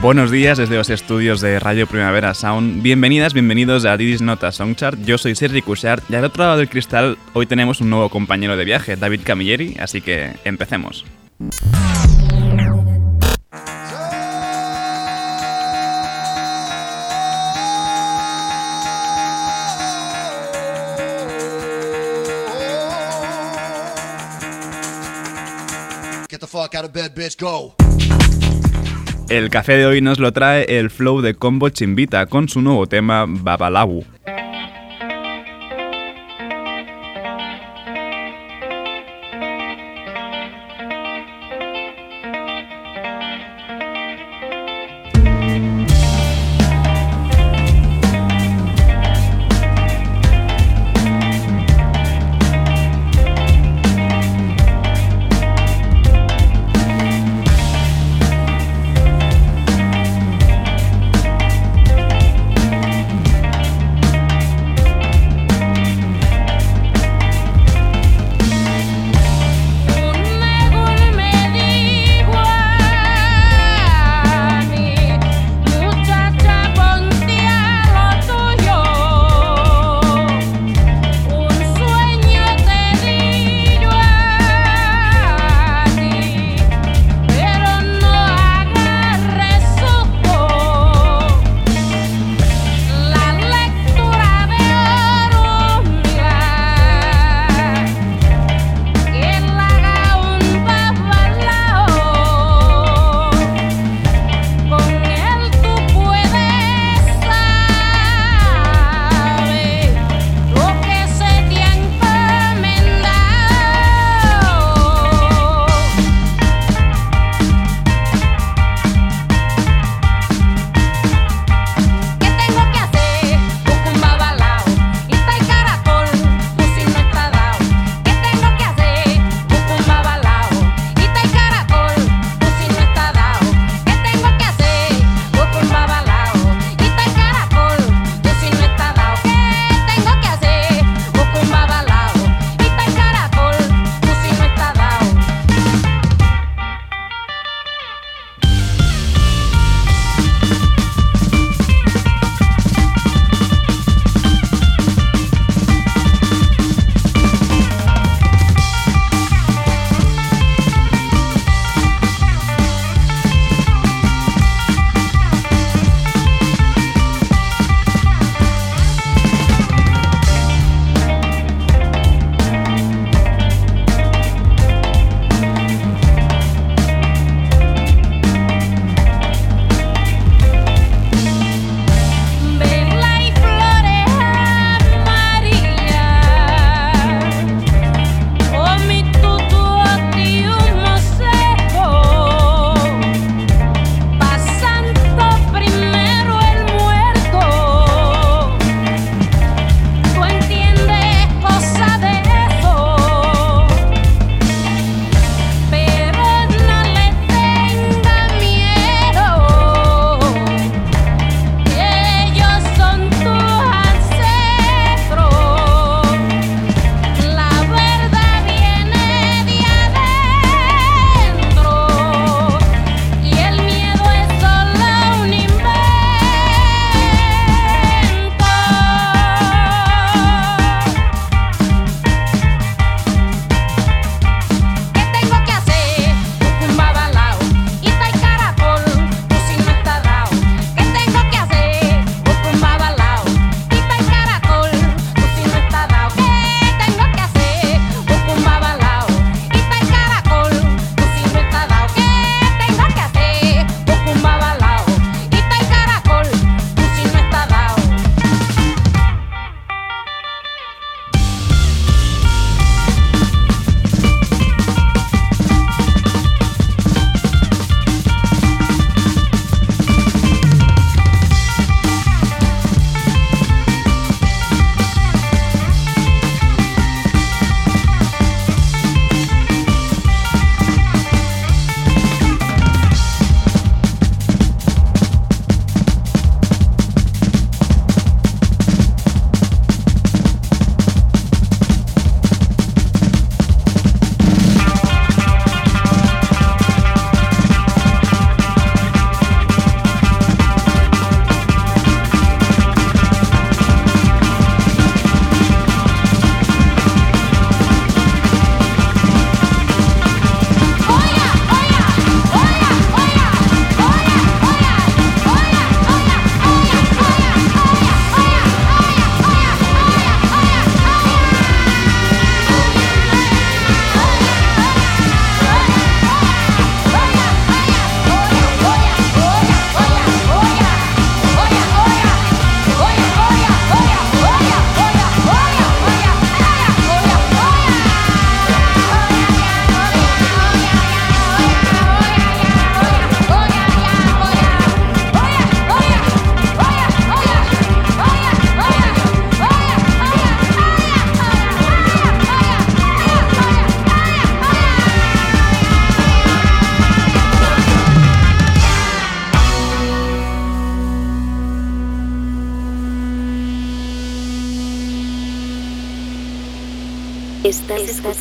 Buenos días desde los estudios de Radio Primavera Sound. Bienvenidas, bienvenidos a Didis Nota Songchart. Yo soy Sergi Cushart y al otro lado del cristal hoy tenemos un nuevo compañero de viaje, David Camilleri, así que empecemos. Get the fuck out of bed, bitch, go. El café de hoy nos lo trae el flow de Combo Chimbita con su nuevo tema Babalabu.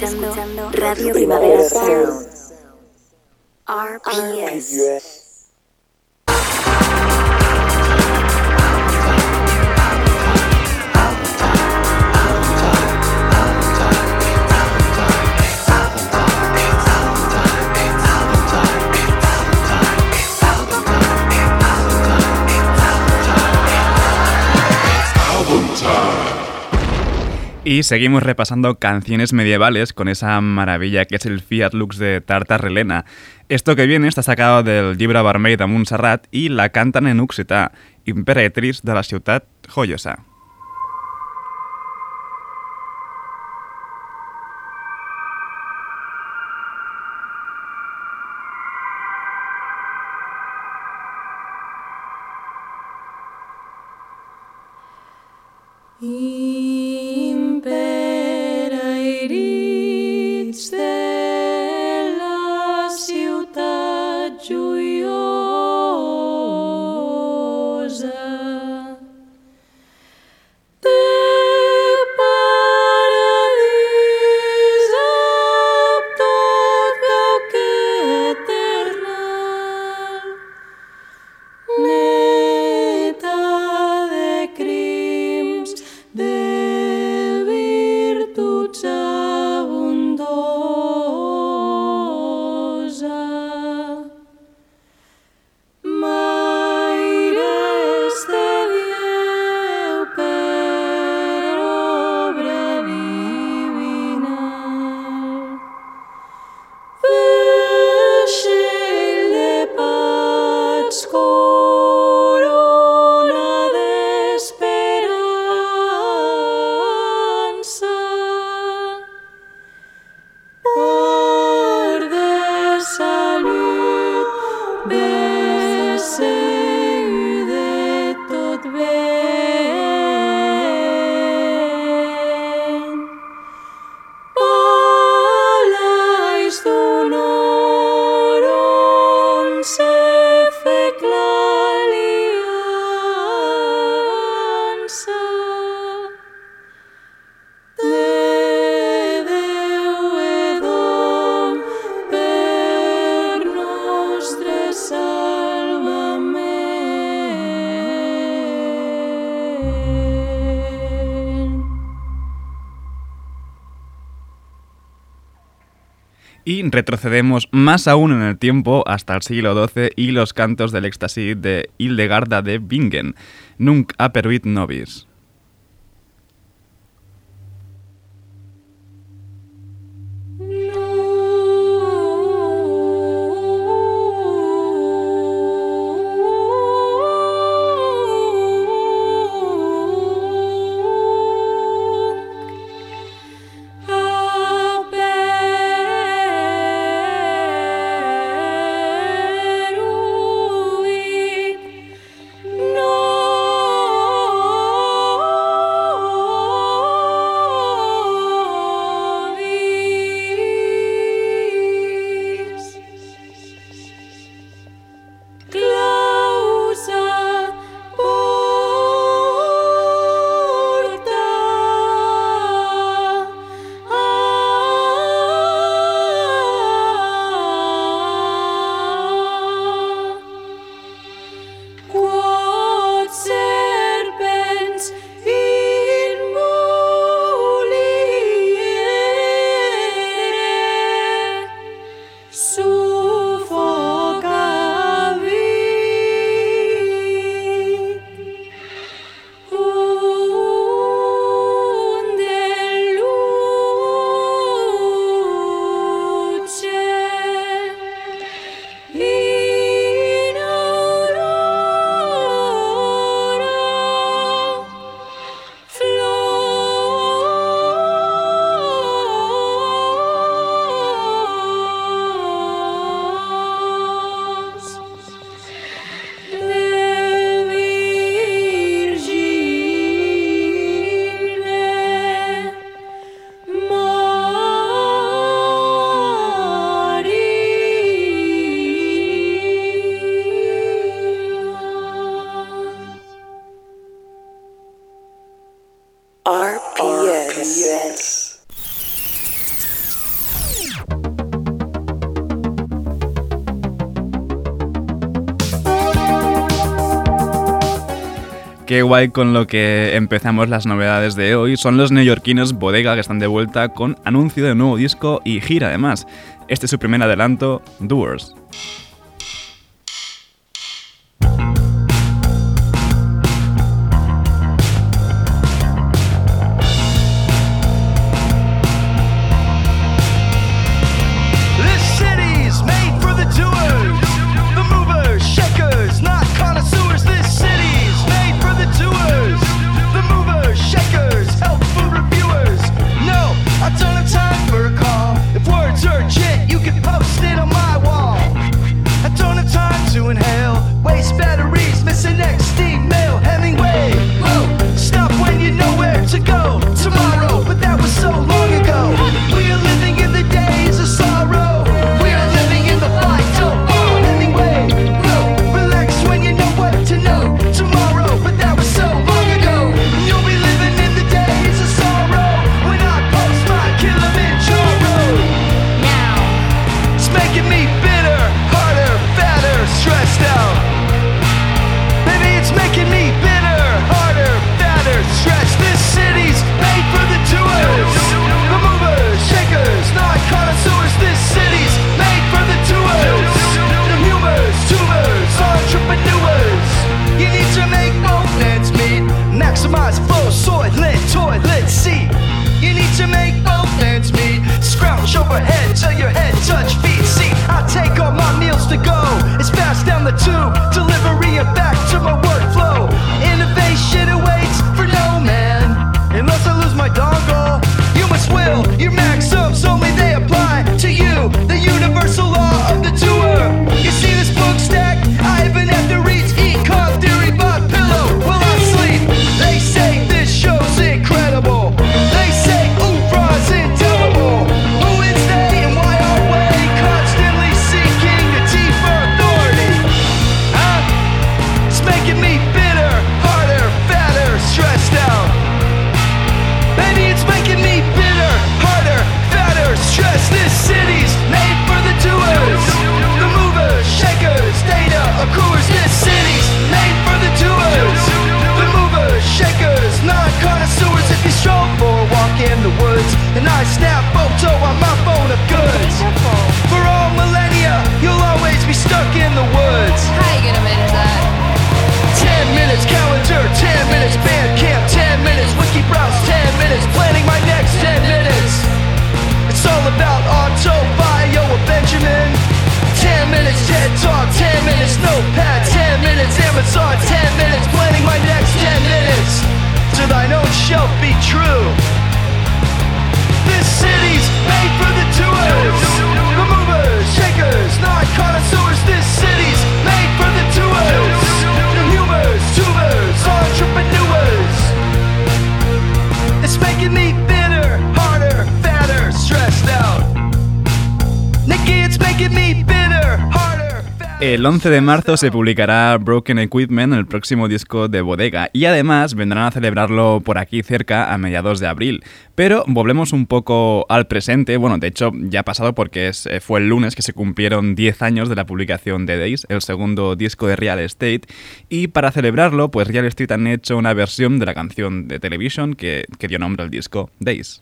Escuchando, Radio Primavera Sound. Y seguimos repasando canciones medievales con esa maravilla que es el Fiat Lux de Tartarrelena. Esto que viene está sacado del libro Barmei de Montserrat y la cantan en Uxita, imperatriz de la ciudad joyosa. retrocedemos más aún en el tiempo hasta el siglo XII y los cantos del éxtasis de Hildegarda de Bingen, Nunc aperuit nobis. Qué guay con lo que empezamos las novedades de hoy. Son los neoyorquinos Bodega que están de vuelta con anuncio de nuevo disco y gira además. Este es su primer adelanto, me harder, fatter, stressed out. Nikki, it's making me bitter. El 11 de marzo se publicará Broken Equipment, el próximo disco de Bodega, y además vendrán a celebrarlo por aquí cerca a mediados de abril. Pero volvemos un poco al presente, bueno, de hecho ya ha pasado porque eh, fue el lunes que se cumplieron 10 años de la publicación de Days, el segundo disco de Real Estate, y para celebrarlo, pues Real Estate han hecho una versión de la canción de Television que, que dio nombre al disco, Days.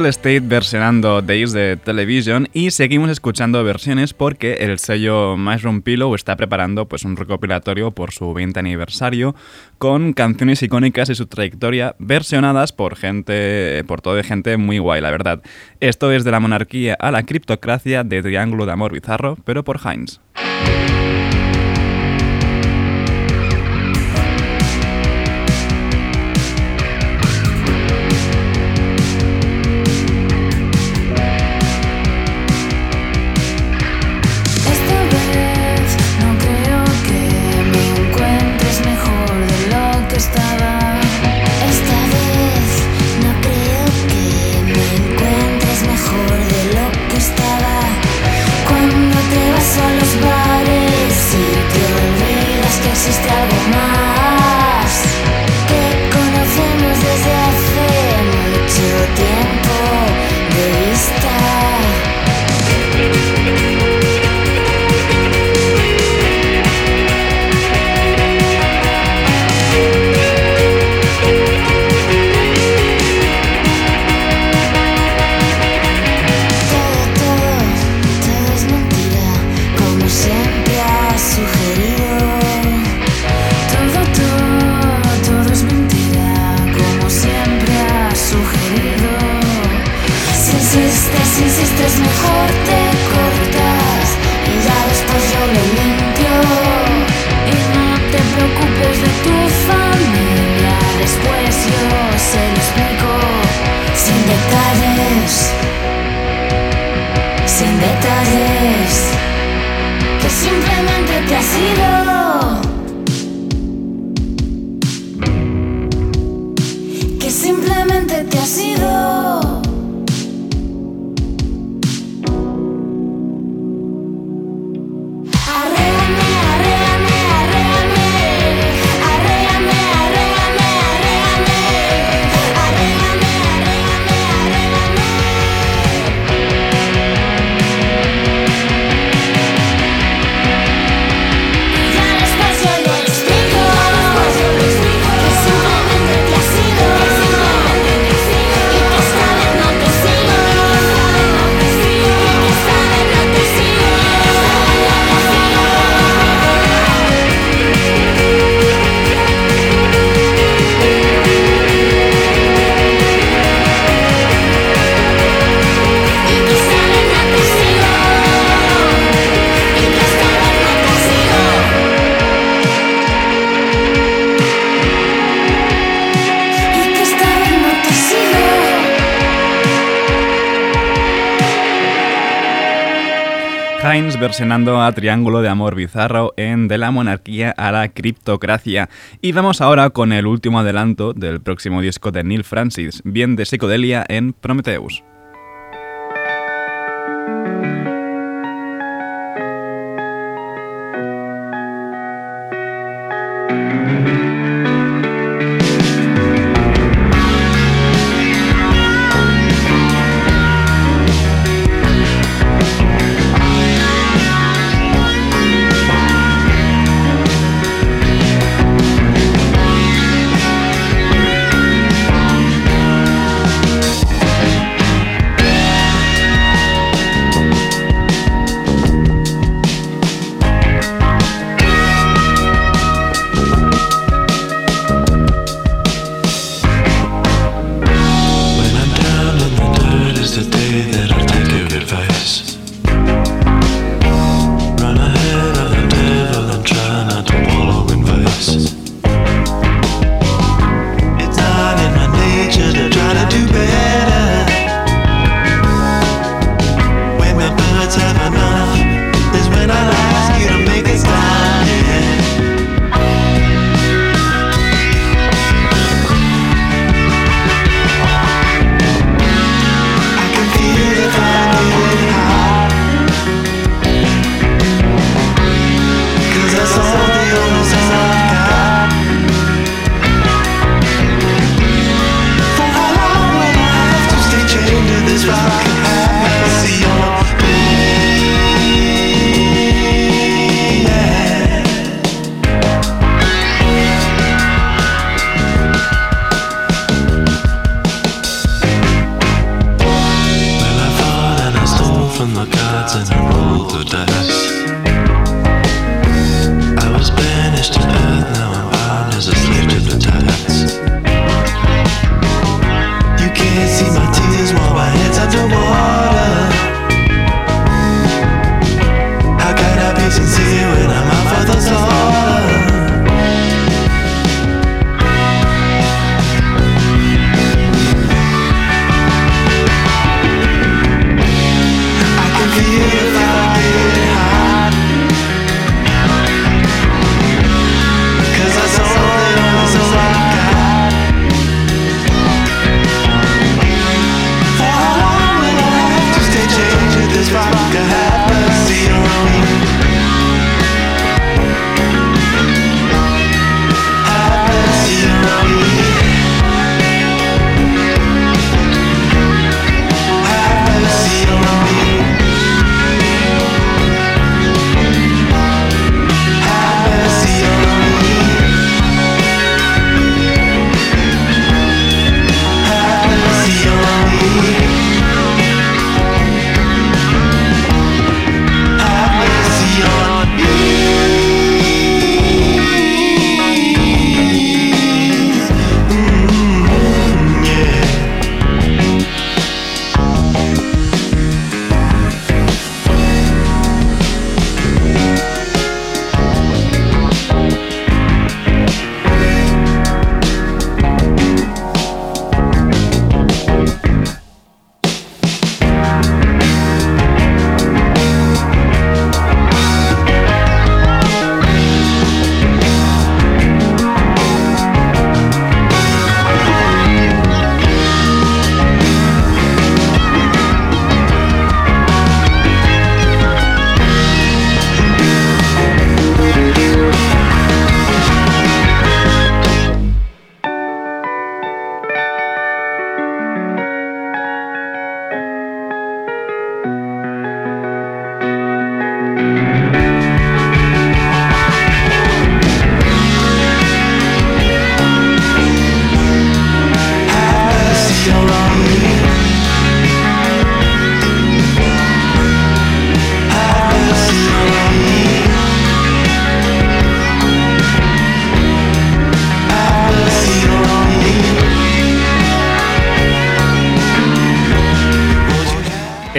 Real Estate versionando Days de Television y seguimos escuchando versiones porque el sello Mushroom Pillow está preparando pues, un recopilatorio por su 20 aniversario con canciones icónicas y su trayectoria versionadas por gente, por todo de gente muy guay, la verdad. Esto es de la monarquía a la criptocracia de Triángulo de Amor Bizarro, pero por Heinz. te has ido. A Triángulo de Amor Bizarro en De la Monarquía a la Criptocracia. Y vamos ahora con el último adelanto del próximo disco de Neil Francis, bien de psicodelia en Prometheus.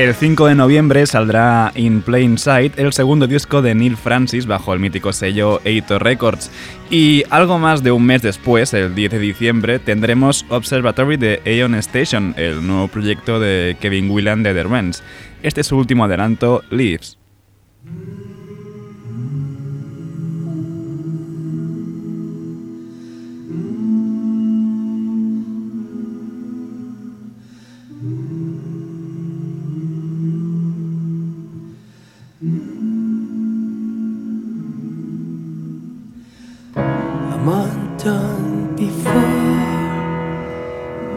El 5 de noviembre saldrá In Plain Sight, el segundo disco de Neil Francis bajo el mítico sello Eito Records. Y algo más de un mes después, el 10 de diciembre, tendremos Observatory de Aeon Station, el nuevo proyecto de Kevin Whelan de The Rents. Este es su último adelanto, Leaves. I've before.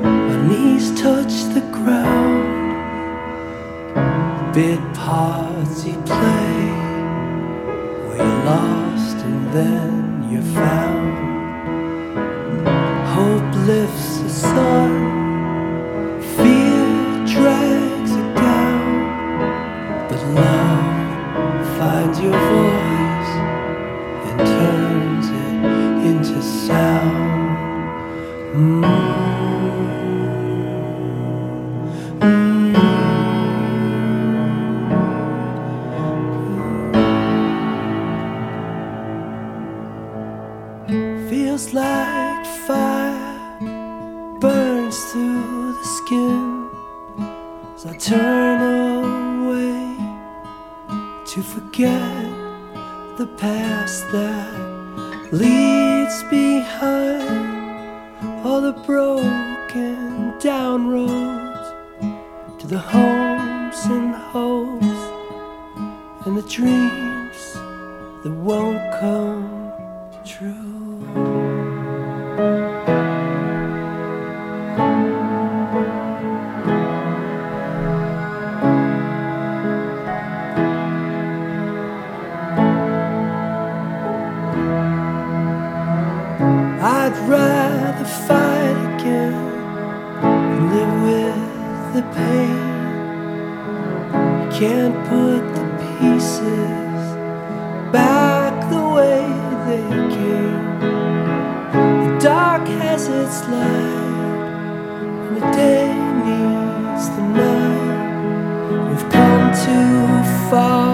My knees touch the ground. Bit parts you play, where you're lost and then you're found. Hope lifts the sun. forget the past that leads behind all the broken down roads to the homes and hopes and the dreams that won't come true. can't put the pieces back the way they came. The dark has its light, and the day needs the night. We've come too far.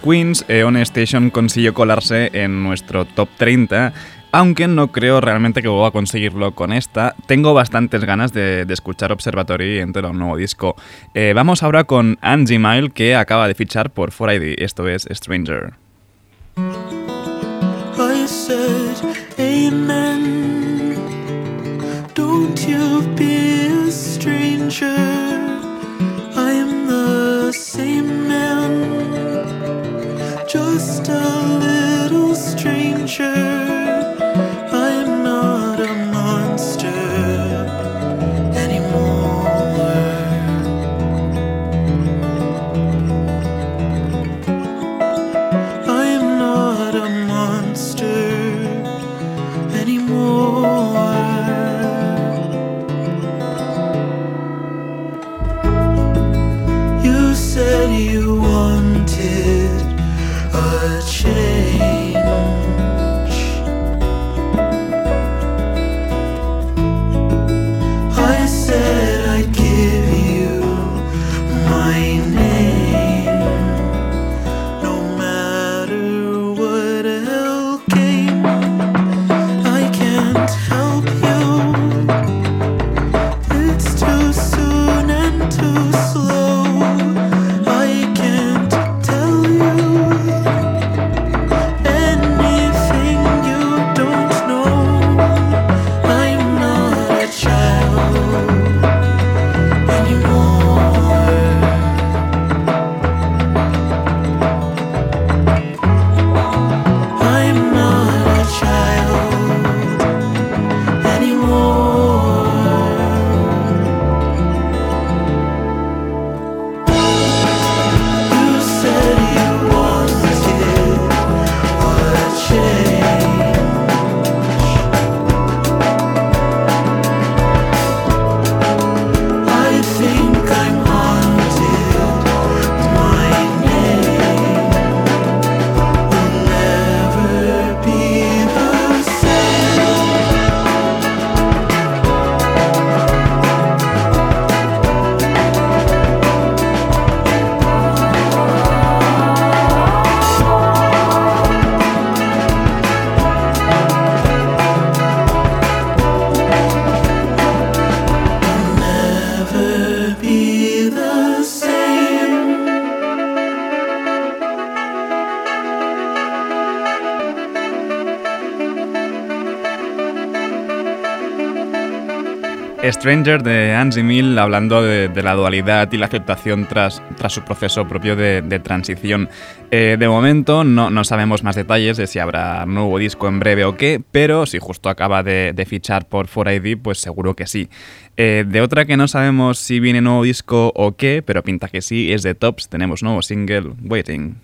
Queens, Eon Station consiguió colarse en nuestro top 30, aunque no creo realmente que vuelva a conseguirlo con esta. Tengo bastantes ganas de, escuchar Observatory entero un nuevo disco. Eh, vamos ahora con Angie Mile, que acaba de fichar por 4ID, esto es Stranger. Stranger. Stranger de Angie Mill hablando de, la dualidad y la aceptación tras, tras su proceso propio de, transición. Eh, de momento no, no, sabemos más detalles de si habrá nuevo disco en breve o qué, pero si justo acaba de, fichar por 4ID, pues seguro que sí. Eh, de otra que no sabemos si viene nuevo disco o qué, pero pinta que sí, es de Tops, tenemos nuevo single, Waiting.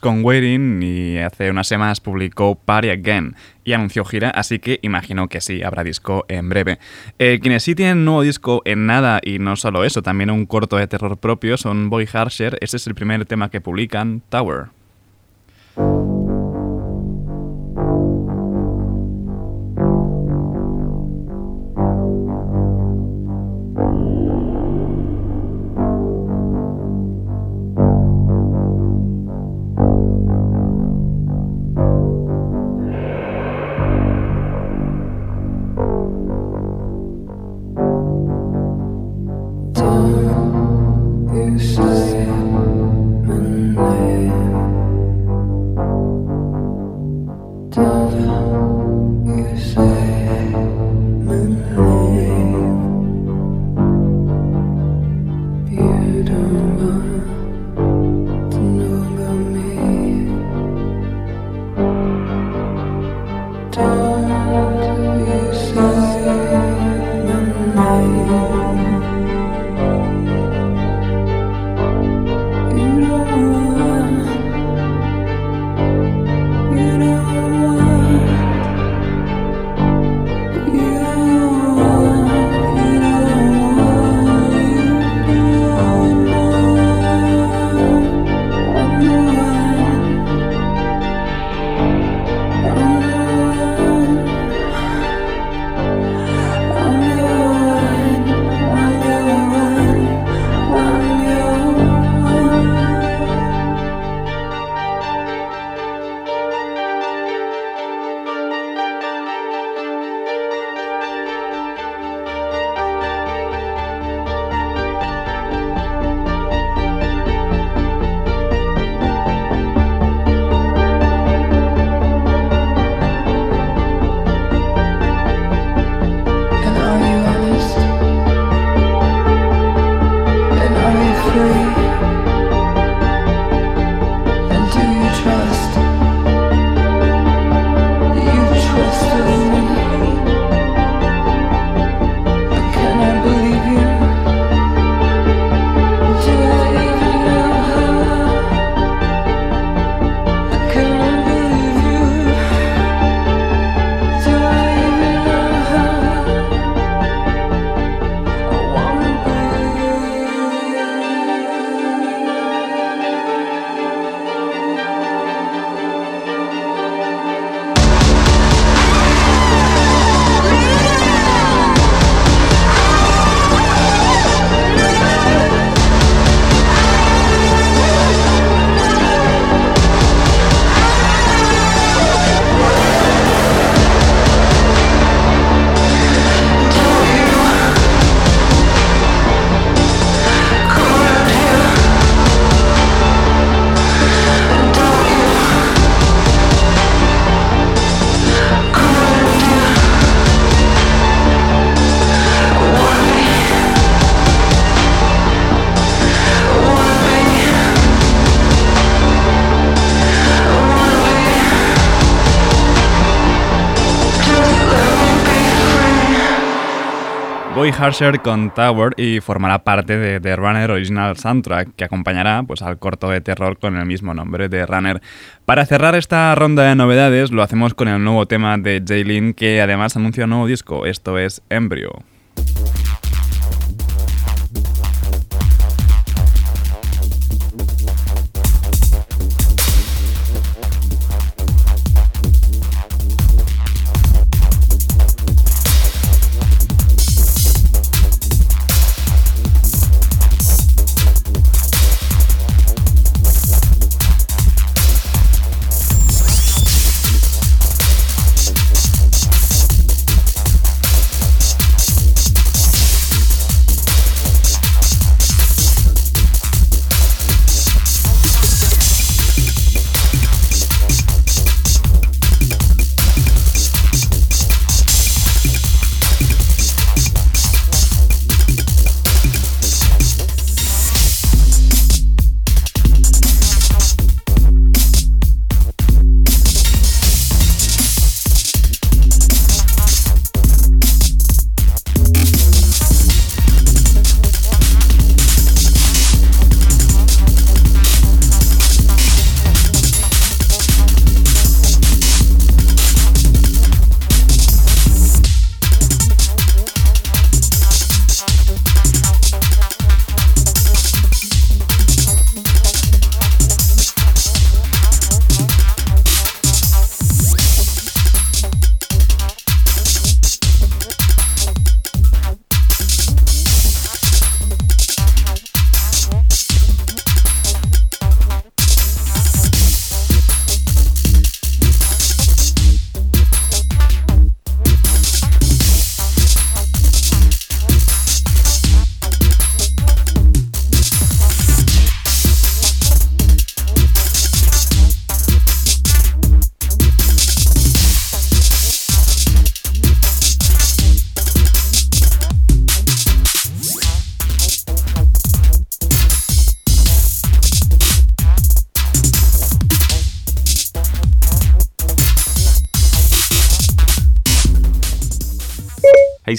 Con Waiting y hace unas semanas publicó Party Again y anunció gira, así que imagino que sí, habrá disco en breve. Eh, quienes sí tienen nuevo disco en nada y no solo eso, también un corto de terror propio son Boy Harsher, ese es el primer tema que publican, Tower. Harsher con Tower y formará parte de The Runner Original Soundtrack, que acompañará pues, al corto de terror con el mismo nombre de Runner. Para cerrar esta ronda de novedades, lo hacemos con el nuevo tema de Jaylin, que además anuncia un nuevo disco, esto es Embryo.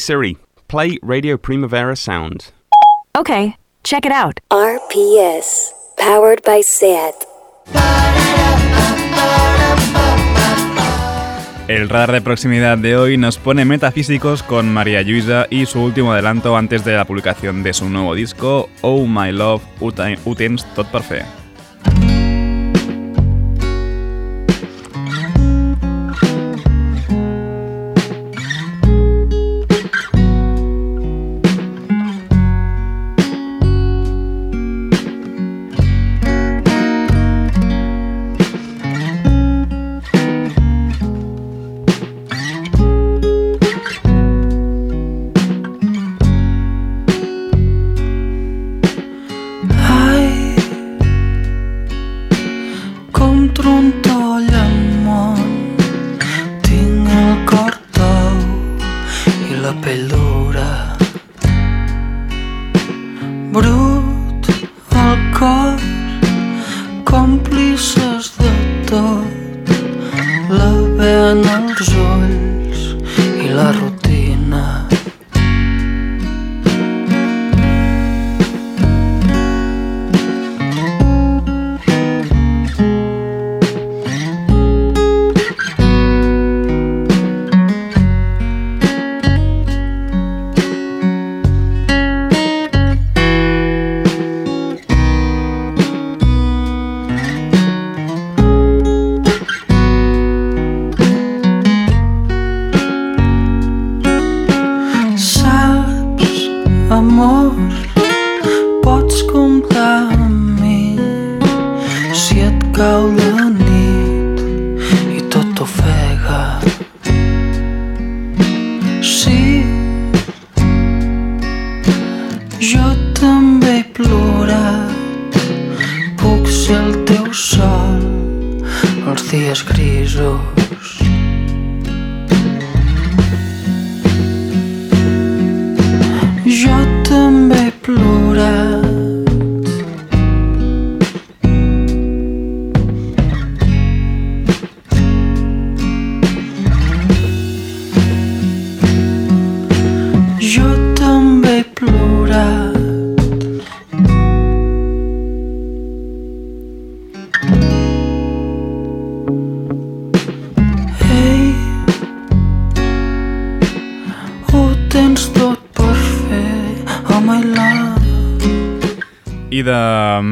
Siri, play Radio Primavera Sound. Okay, check it out. RPS, powered by SAT. El radar de proximidad de hoy nos pone metafísicos con María Lluïsa y su último adelanto antes de la publicación de su nuevo disco, Oh My Love, Ho tens tot per 무릎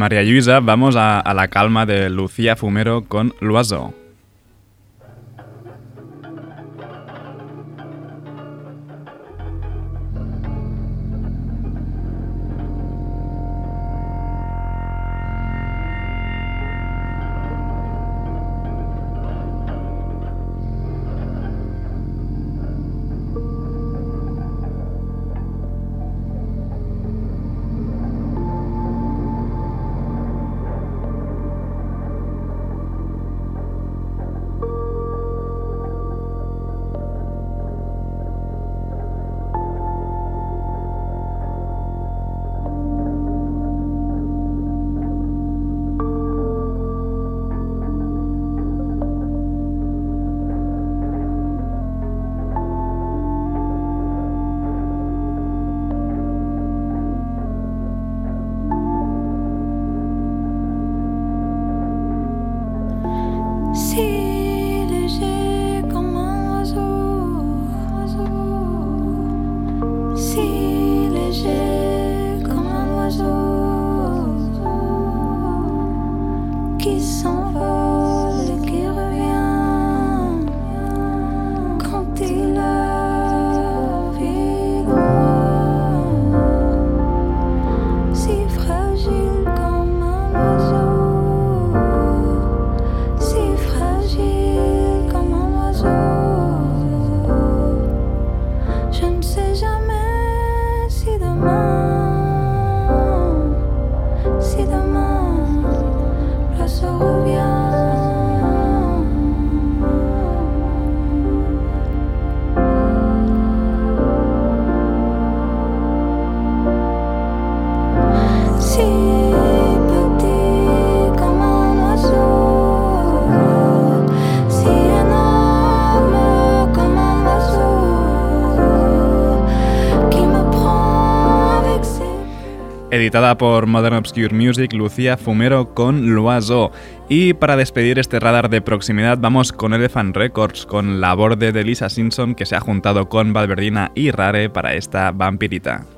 María Luisa vamos a, la calma de Lucía Fumero con Loiseau. editada por Modern Obscure Music, Lucía Fumero con Loiseau. Y para despedir este radar de proximidad, vamos con Elephant Records, con la borde de Lisa Simpson que se ha juntado con Valverdina y Rare para esta vampirita.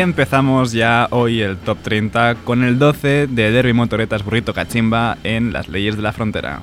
Y empezamos ya hoy el top 30 con el 12 de Derby Motoretas Burrito Cachimba en Las Leyes de la Frontera.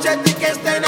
tiñe. Uccetti che stai in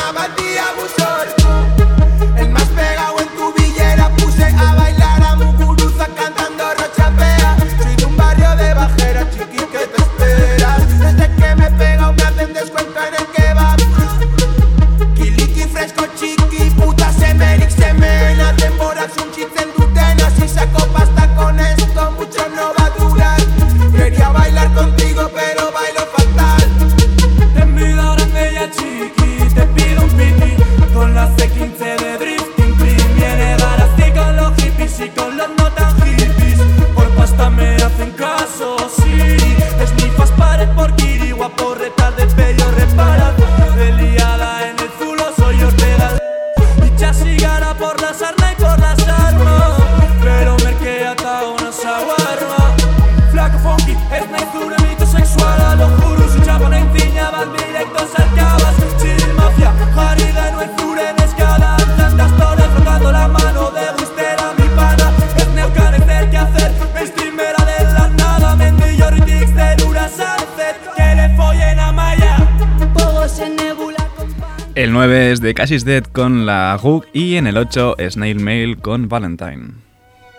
de Cassis Dead con la Hook y en el 8 Snail Mail con Valentine.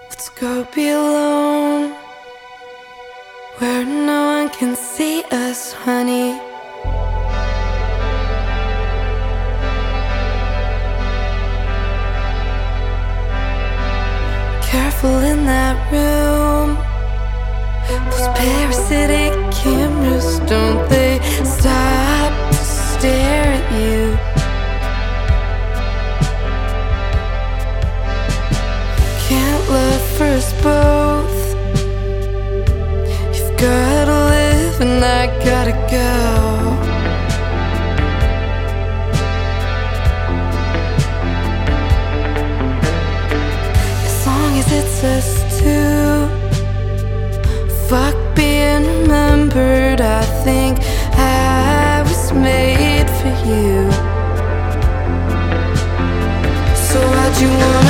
Let's go be alone where no one can see us, honey. Careful in that room. Those parasitic cameras, don't they stop to stare at you? Can't love for us both. You've gotta live and I gotta go. As long as it's us two. Fuck being remembered. I think I was made for you. So why'd you wanna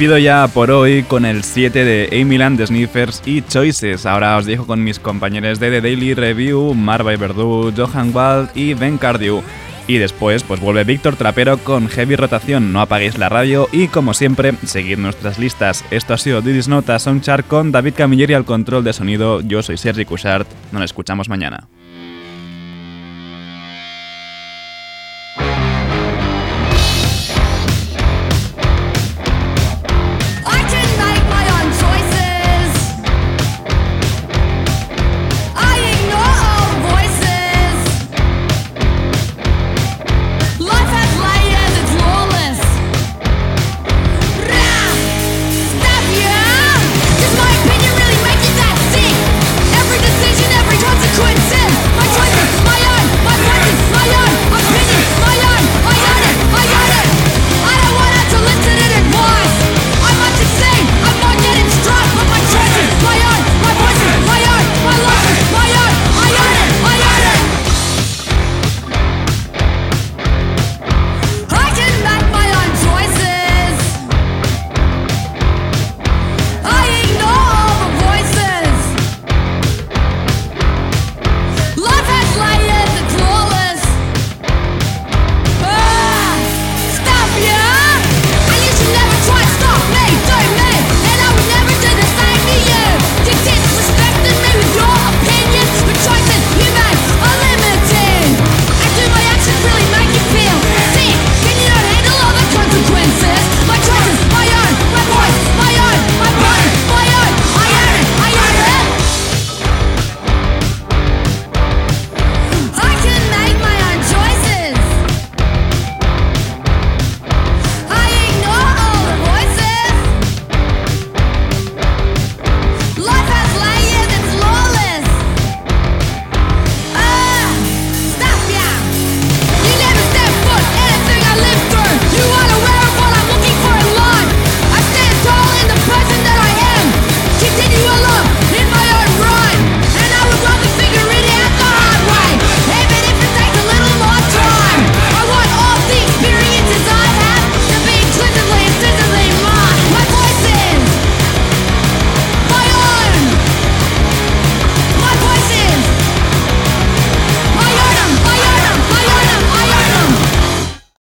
despido ya por hoy con el 7 de Amy Land Sniffers y Choices. Ahora os dejo con mis compañeros de The Daily Review, Marva Verdú, Johan Wald y Ben Cardew. Y después, pues vuelve Víctor Trapero con Heavy Rotación. No apaguéis la radio y, como siempre, seguid nuestras listas. Esto ha sido Didis Nota Soundchart con David Camilleri al control de sonido. Yo soy Sergi Cushart. Nos escuchamos mañana.